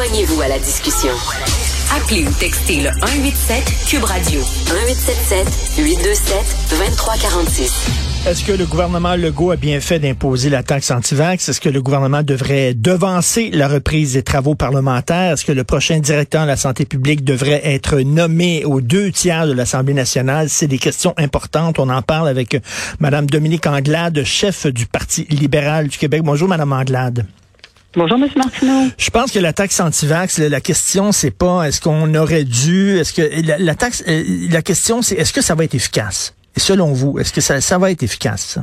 Joignez-vous à la discussion. Appelez ou textez le 187 Cube Radio 1877 827 2346. Est-ce que le gouvernement Legault a bien fait d'imposer la taxe anti-vax? Est-ce que le gouvernement devrait devancer la reprise des travaux parlementaires? Est-ce que le prochain directeur de la santé publique devrait être nommé aux deux tiers de l'Assemblée nationale? C'est des questions importantes. On en parle avec Mme Dominique Anglade, chef du Parti libéral du Québec. Bonjour, Mme Anglade. Bonjour, M. Martineau. Je pense que la taxe anti-vax, la question, c'est pas est-ce qu'on aurait dû, est-ce que la, taxe, euh, la question, c'est est-ce que ça va être efficace? selon vous, est-ce que ça, ça va être efficace?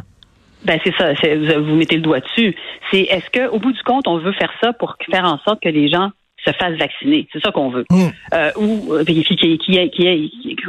Ben c'est ça, vous mettez le doigt dessus. C'est est-ce qu'au bout du compte, on veut faire ça pour faire en sorte que les gens se fassent vacciner. C'est ça qu'on veut. Hmm. Euh, ou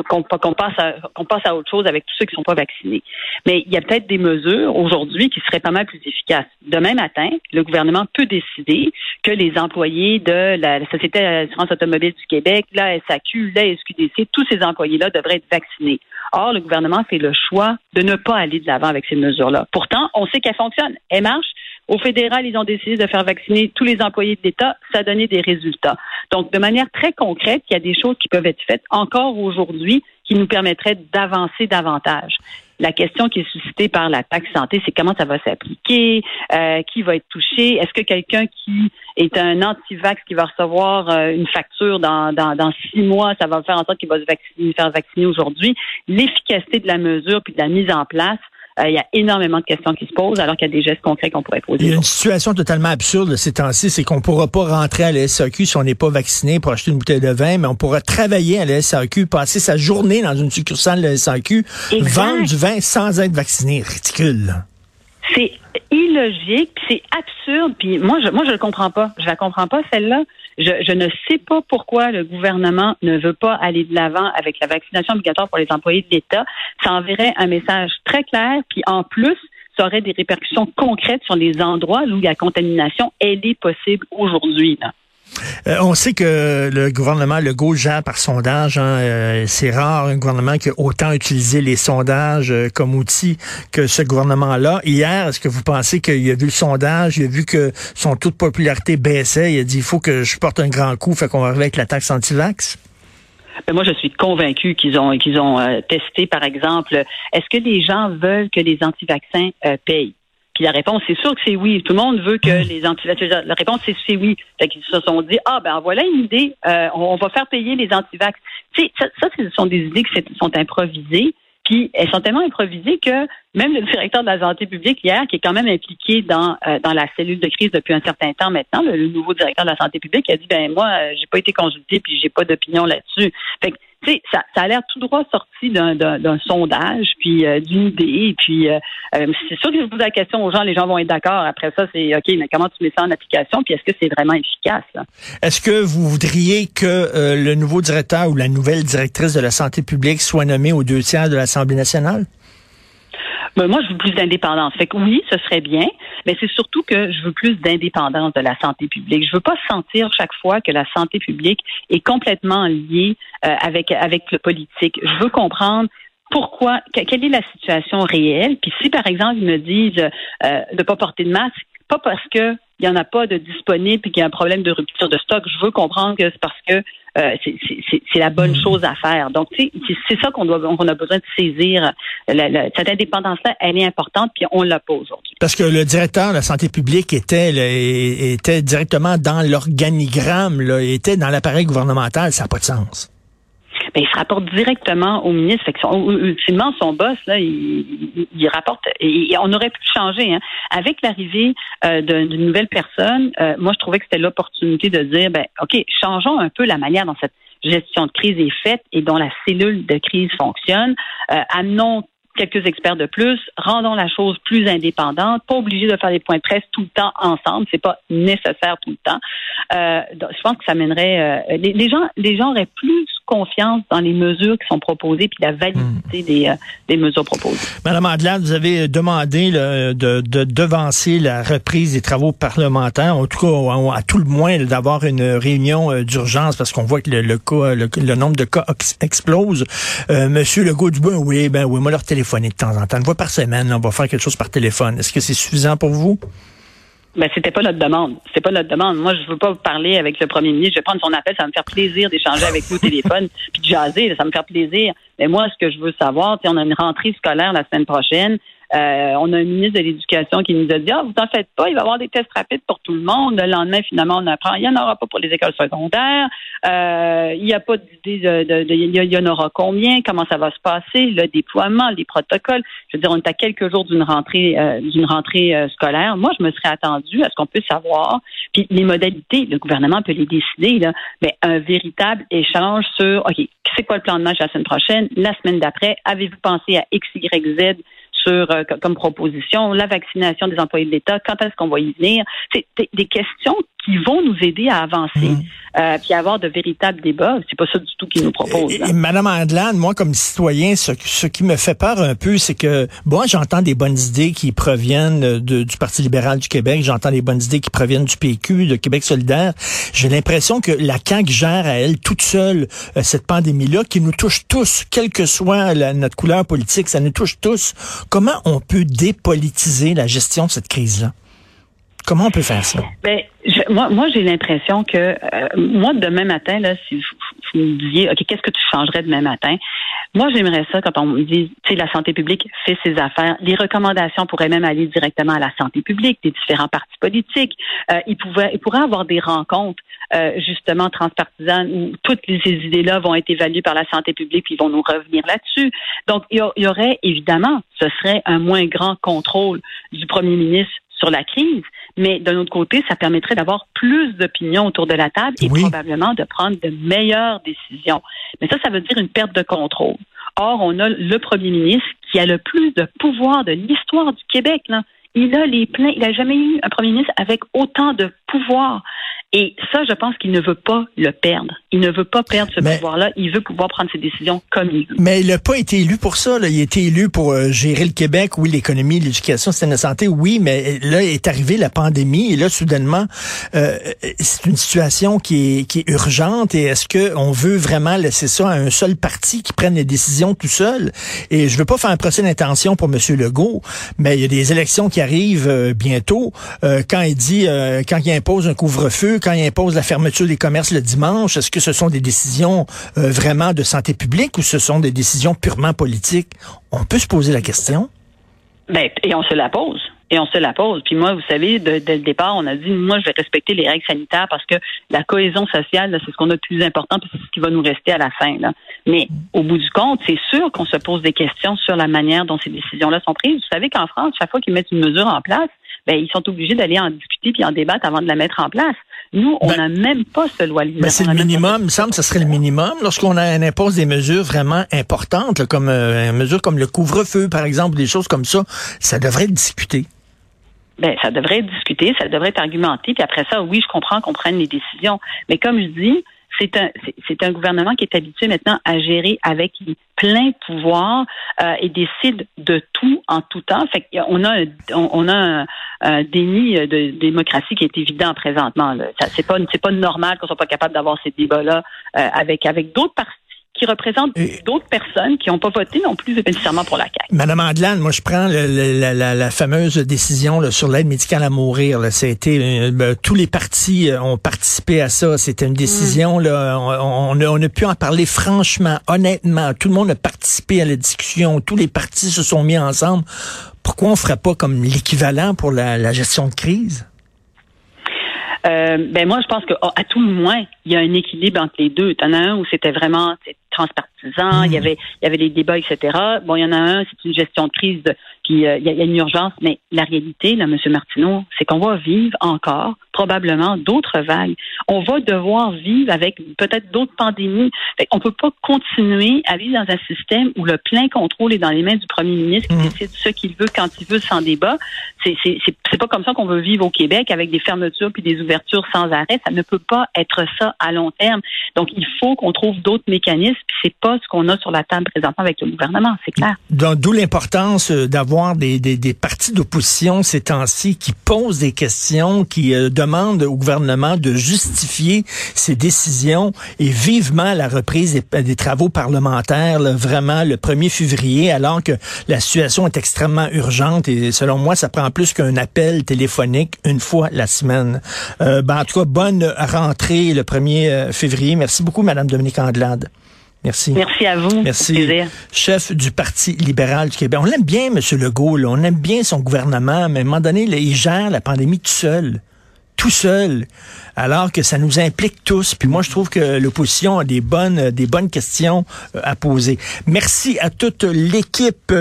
qu'on passe, à, qu'on passe à autre chose avec tous ceux qui ne sont pas vaccinés. Mais il y a peut-être des mesures aujourd'hui qui seraient pas mal plus efficaces. Demain matin, le gouvernement peut décider que les employés de la, Société d'assurance automobile du Québec, la SAQ, la SQDC, tous ces employés-là devraient être vaccinés. Or, le gouvernement fait le choix de ne pas aller de l'avant avec ces mesures-là. Pourtant, on sait qu'elles fonctionnent. Elles marchent. Au fédéral, ils ont décidé de faire vacciner tous les employés de l'État. Ça a donné des résultats. Donc, de manière très concrète, il y a des choses qui peuvent être faites encore aujourd'hui qui nous permettraient d'avancer davantage. La question qui est suscitée par la taxe santé, c'est comment ça va s'appliquer, euh, qui va être touché? Est-ce que quelqu'un qui est un anti-vax qui va recevoir euh, une facture dans, dans, dans, six mois, ça va faire en sorte qu'il va se vacciner, faire vacciner aujourd'hui? L'efficacité de la mesure puis de la mise en place, il y a énormément de questions qui se posent alors qu'il y a des gestes concrets qu'on pourrait poser. Il y a une situation totalement absurde ces temps-ci, c'est qu'on ne pourra pas rentrer à la SAQ si on n'est pas vacciné pour acheter une bouteille de vin, mais on pourra travailler à la SAQ, passer sa journée dans une succursale de la SAQ, vendre du vin sans être vacciné. Ridicule. C'est illogique, c'est absurde, puis moi je moi je le comprends pas. Je la comprends pas celle-là. Je, je ne sais pas pourquoi le gouvernement ne veut pas aller de l'avant avec la vaccination obligatoire pour les employés de l'État. Ça enverrait un message très clair, puis en plus, ça aurait des répercussions concrètes sur les endroits où la contamination elle est possible aujourd'hui. Euh, on sait que le gouvernement Legault gère par sondage. Hein, euh, c'est rare un gouvernement qui a autant utilisé les sondages euh, comme outil que ce gouvernement-là. Hier, est-ce que vous pensez qu'il a vu le sondage, il a vu que son taux de popularité baissait, il a dit il faut que je porte un grand coup, fait qu'on va arriver avec la taxe anti-vax? Moi, je suis convaincu qu'ils ont qu'ils ont testé, par exemple, est-ce que les gens veulent que les anti-vaccins payent? Puis la réponse, c'est sûr que c'est oui. Tout le monde veut que hmm. les antivax. La réponse, c'est oui. Fait qu'ils se sont dit, ah ben voilà une idée, euh, on, va faire payer les antivax. Tu sais, ça, ça, ce sont des idées qui sont improvisées. Puis elles sont tellement improvisées que même le directeur de la santé publique hier, qui est quand même impliqué dans euh, dans la cellule de crise depuis un certain temps maintenant, le, nouveau directeur de la santé publique a dit ben moi euh, j'ai pas été consulté puis j'ai pas d'opinion là-dessus. Fait que tu sais, ça, ça a l'air tout droit sorti d'un sondage, puis euh, d'une idée, puis c'est sûr que je pose la question aux gens, les gens vont être d'accord. Après ça, c'est OK, mais comment tu mets ça en application, puis est-ce que c'est vraiment efficace? Est-ce que vous voudriez que le nouveau directeur ou la nouvelle directrice de la santé publique soit nommée aux deux tiers de l'Assemblée nationale? Ben, moi, je veux plus d'indépendance. Fait que oui, ce serait bien, mais c'est surtout que je veux plus d'indépendance de la santé publique. Je veux pas sentir chaque fois que la santé publique est complètement liée euh, avec avec le politique. Je veux comprendre pourquoi, quelle est la situation réelle. Puis si, par exemple, ils me disent euh, de pas porter de masque, pas parce que il n'y en a pas de disponible et qu'il y a un problème de rupture de stock. Je veux comprendre que c'est parce que euh, c'est la bonne hmm. chose à faire. Donc, c'est ça qu'on doit, on a besoin de saisir. cette indépendance-là, elle est importante, puis on l'a pas aujourd'hui. Parce que le directeur de la santé publique était, était directement dans l'organigramme, était dans l'appareil gouvernemental. Ça n'a pas de sens. Ben, il se rapporte directement au ministre. Fait que son, ultimement, son boss, là, il, il rapporte. Et, on aurait pu changer. Hein. Avec l'arrivée euh, d'une nouvelle personne, euh, moi, je trouvais que c'était l'opportunité de dire, ben, OK, changeons un peu la manière dont cette gestion de crise est faite et dont la cellule de crise fonctionne. Euh, amenons quelques experts de plus, rendons la chose plus indépendante, pas obligé de faire des points de presse tout le temps ensemble, c'est pas nécessaire tout le temps. Euh, je pense que ça mènerait euh, les, gens les gens auraient plus confiance dans les mesures qui sont proposées puis la validité hmm. des, euh, des mesures proposées. Madame Adelaide, vous avez demandé de, de, devancer la reprise des travaux parlementaires, en tout cas à, tout le moins d'avoir une réunion d'urgence parce qu'on voit que le, le, cas, le, nombre de cas explose. Monsieur Legault-Dubois, oui, ben oui, moi leur téléphone de temps en temps, une fois par semaine, on va faire quelque chose par téléphone. Est-ce que c'est suffisant pour vous? Ben, c'était pas notre demande. C'est pas notre demande. Moi, je veux pas parler avec le premier ministre. Je vais prendre son appel. Ça va me faire plaisir d'échanger avec vous au téléphone puis de jaser. Ça me faire plaisir. Mais moi, ce que je veux savoir, c'est on a une rentrée scolaire la semaine prochaine. Euh, on a un ministre de l'Éducation qui nous a dit Ah, vous en faites pas, il va y avoir des tests rapides pour tout le monde. Le lendemain, finalement, on apprend il n'y en aura pas pour les écoles secondaires. Euh, il n'y a pas d'idée de, il y en aura combien, comment ça va se passer, le déploiement, les protocoles. Je veux dire, on est à quelques jours d'une rentrée euh, d'une rentrée scolaire. Moi, je me serais attendu à ce qu'on puisse savoir. Puis les modalités, le gouvernement peut les décider, là, mais un véritable échange sur OK, c'est quoi le plan de match la semaine prochaine, la semaine d'après, avez-vous pensé à X, Y, Z sur euh, comme proposition, la vaccination des employés de l'État, quand est-ce qu'on va y venir? C'est des questions qui vont nous aider à avancer, mmh. euh, puis avoir de véritables débats. C'est pas ça du tout qu'ils nous proposent. Et, Madame Adlan, moi comme citoyen, ce, ce, qui me fait peur un peu, c'est que moi j'entends des bonnes idées qui proviennent de, du Parti libéral du Québec, j'entends des bonnes idées qui proviennent du PQ, de Québec solidaire. J'ai l'impression que la CAQ gère à elle toute seule euh, cette pandémie-là qui nous touche tous, quelle que soit notre couleur politique, ça nous touche tous. Comment on peut dépolitiser la gestion de cette crise-là? Comment on peut faire ça? Ben, moi, moi j'ai l'impression que euh, moi, demain matin, là, si vous, me disiez, OK, qu'est-ce que tu changerais demain matin? Moi, j'aimerais ça quand on me dit, tu sais, la santé publique fait ses affaires. Les recommandations pourraient même aller directement à la santé publique, des différents partis politiques. Euh, ils, pouvaient, ils pourraient avoir des rencontres, euh, justement, transpartisanes où toutes ces idées-là vont être évaluées par la santé publique puis ils vont nous revenir là-dessus. Donc, il y, aurait, évidemment, ce serait un moins grand contrôle du premier ministre sur la crise, mais d'un autre côté, ça permettrait d'avoir plus d'opinions autour de la table et probablement de prendre de meilleures décisions. Mais ça, ça veut dire une perte de contrôle. Or, on a le premier ministre qui a le plus de pouvoir de l'histoire du Québec. Là. Il a les pleins. Il n'a jamais eu un premier ministre avec autant de pouvoir. Et ça, je pense qu'il ne veut pas le perdre. Il ne veut pas perdre ce pouvoir-là. Il veut pouvoir prendre ses décisions comme il veut. Mais il n'a pas été élu pour ça. Là. Il a été élu pour euh, gérer le Québec. Oui, l'économie, l'éducation, c'est la santé. Oui, mais là est arrivée la pandémie et là, soudainement, euh, c'est une situation qui est, qui est urgente. Et est-ce que on veut vraiment laisser ça à un seul parti qui prenne les décisions tout seul? Et je veux pas faire un procès d'intention pour M. Legault, mais il y a des élections qui arrivent euh, bientôt. quand il dit, quand il impose un couvre-feu quand il impose la fermeture des commerces le dimanche, est-ce que ce sont des décisions euh, vraiment de santé publique ou ce sont des décisions purement politiques? On peut se poser la question. Ben, et on se la pose. Et on se la pose. Puis moi, vous savez, dès le départ, on a dit, moi, je vais respecter les règles sanitaires parce que la cohésion sociale, c'est ce qu'on a de plus important, puis c'est ce qui va nous rester à la fin. Mais au bout du compte, c'est sûr qu'on se pose des questions sur la manière dont ces décisions-là sont prises. Vous savez qu'en France, chaque fois qu'ils mettent une mesure en place, ben, ils sont obligés d'aller en discuter puis en débattre avant de la mettre en place. Nous, on ben, n'a même pas ce loi ben c'est le minimum. Il me semble que ce serait le minimum. Lorsqu'on impose des mesures vraiment importantes, comme euh, une mesure comme le couvre-feu, par exemple, des choses comme ça, ça devrait être discuté. Ben, ça devrait être discuté, ça devrait être argumenté, puis après ça, oui, je comprends qu'on prenne les décisions. Mais comme je dis, c'est un, c'est un gouvernement qui est habitué maintenant à gérer avec plein pouvoir euh, et décide de tout en tout temps. Fait qu'on a, un, on, a un, déni de démocratie qui est évident présentement. C'est pas, c'est pas normal qu'on soit pas capable d'avoir ces débats-là euh, avec avec d'autres partis qui représentent d'autres personnes qui n'ont pas voté non plus nécessairement pour la CAQ. Madame Adlan, moi je prends la, fameuse décision sur l'aide médicale à mourir. Là. Ça a été, ben, tous les partis euh, ont participé à ça. C'était une décision. Mm. Là, on, on, a, pu en parler franchement, honnêtement. Tout le monde a participé à la discussion. Tous les partis se sont mis ensemble. Pourquoi on ne ferait pas comme l'équivalent pour la, gestion de crise? Euh, ben moi, je pense qu'à tout le moins, il y a un équilibre entre les deux. T'en as un où c'était vraiment il y hmm. avait il y avait les débats, etc. Bon, il y en a un, c'est une gestion de crise, puis euh, il y, a une urgence, mais la réalité, là, M. Martineau, c'est qu'on va vivre encore probablement d'autres vagues. On va devoir vivre avec peut-être d'autres pandémies. On on peut pas continuer à vivre dans un système où le plein contrôle est dans les mains du premier ministre qui hmm. décide ce qu'il veut quand il veut sans débat. C'est c'est pas comme ça qu'on veut vivre au Québec avec des fermetures puis des ouvertures sans arrêt. Ça ne peut pas être ça à long terme. Donc il faut qu'on trouve d'autres mécanismes c'est pas ce qu'on a sur la table présentement avec le gouvernement, c'est clair. D'où l'importance euh, d'avoir des, des, partis d'opposition ces temps-ci qui posent des questions, qui euh, demandent au gouvernement de justifier ses décisions et vivement la reprise des, travaux parlementaires, vraiment le 1er février, alors que la situation est extrêmement urgente et selon moi, ça prend plus qu'un appel téléphonique une fois la semaine. Euh, ben, en tout cas, bonne rentrée le 1er février. Merci beaucoup, Madame Dominique Anglade. Merci. Merci à vous. Merci. Chef du Parti libéral du Québec. On l'aime bien, M. Legault. On aime bien son gouvernement, mais à un moment donné, il gère la pandémie tout seul. Tout seul. Alors que ça nous implique tous. Puis moi, je trouve que l'opposition a des bonnes, des bonnes questions euh, à poser. Merci à toute l'équipe.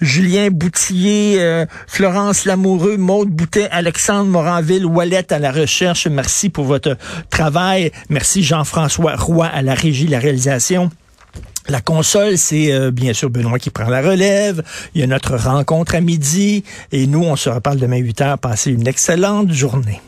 Julien Boutillier, euh, Florence Lamoureux, Maude Boutet, Alexandre Moranville, Wallet à la recherche. Merci pour votre travail. Merci Jean-François Roy à la régie, la réalisation. La console, c'est euh, bien sûr Benoît qui prend la relève. Il y a notre rencontre à midi. Et nous, on se reparle demain 8 heures. Passez une excellente journée.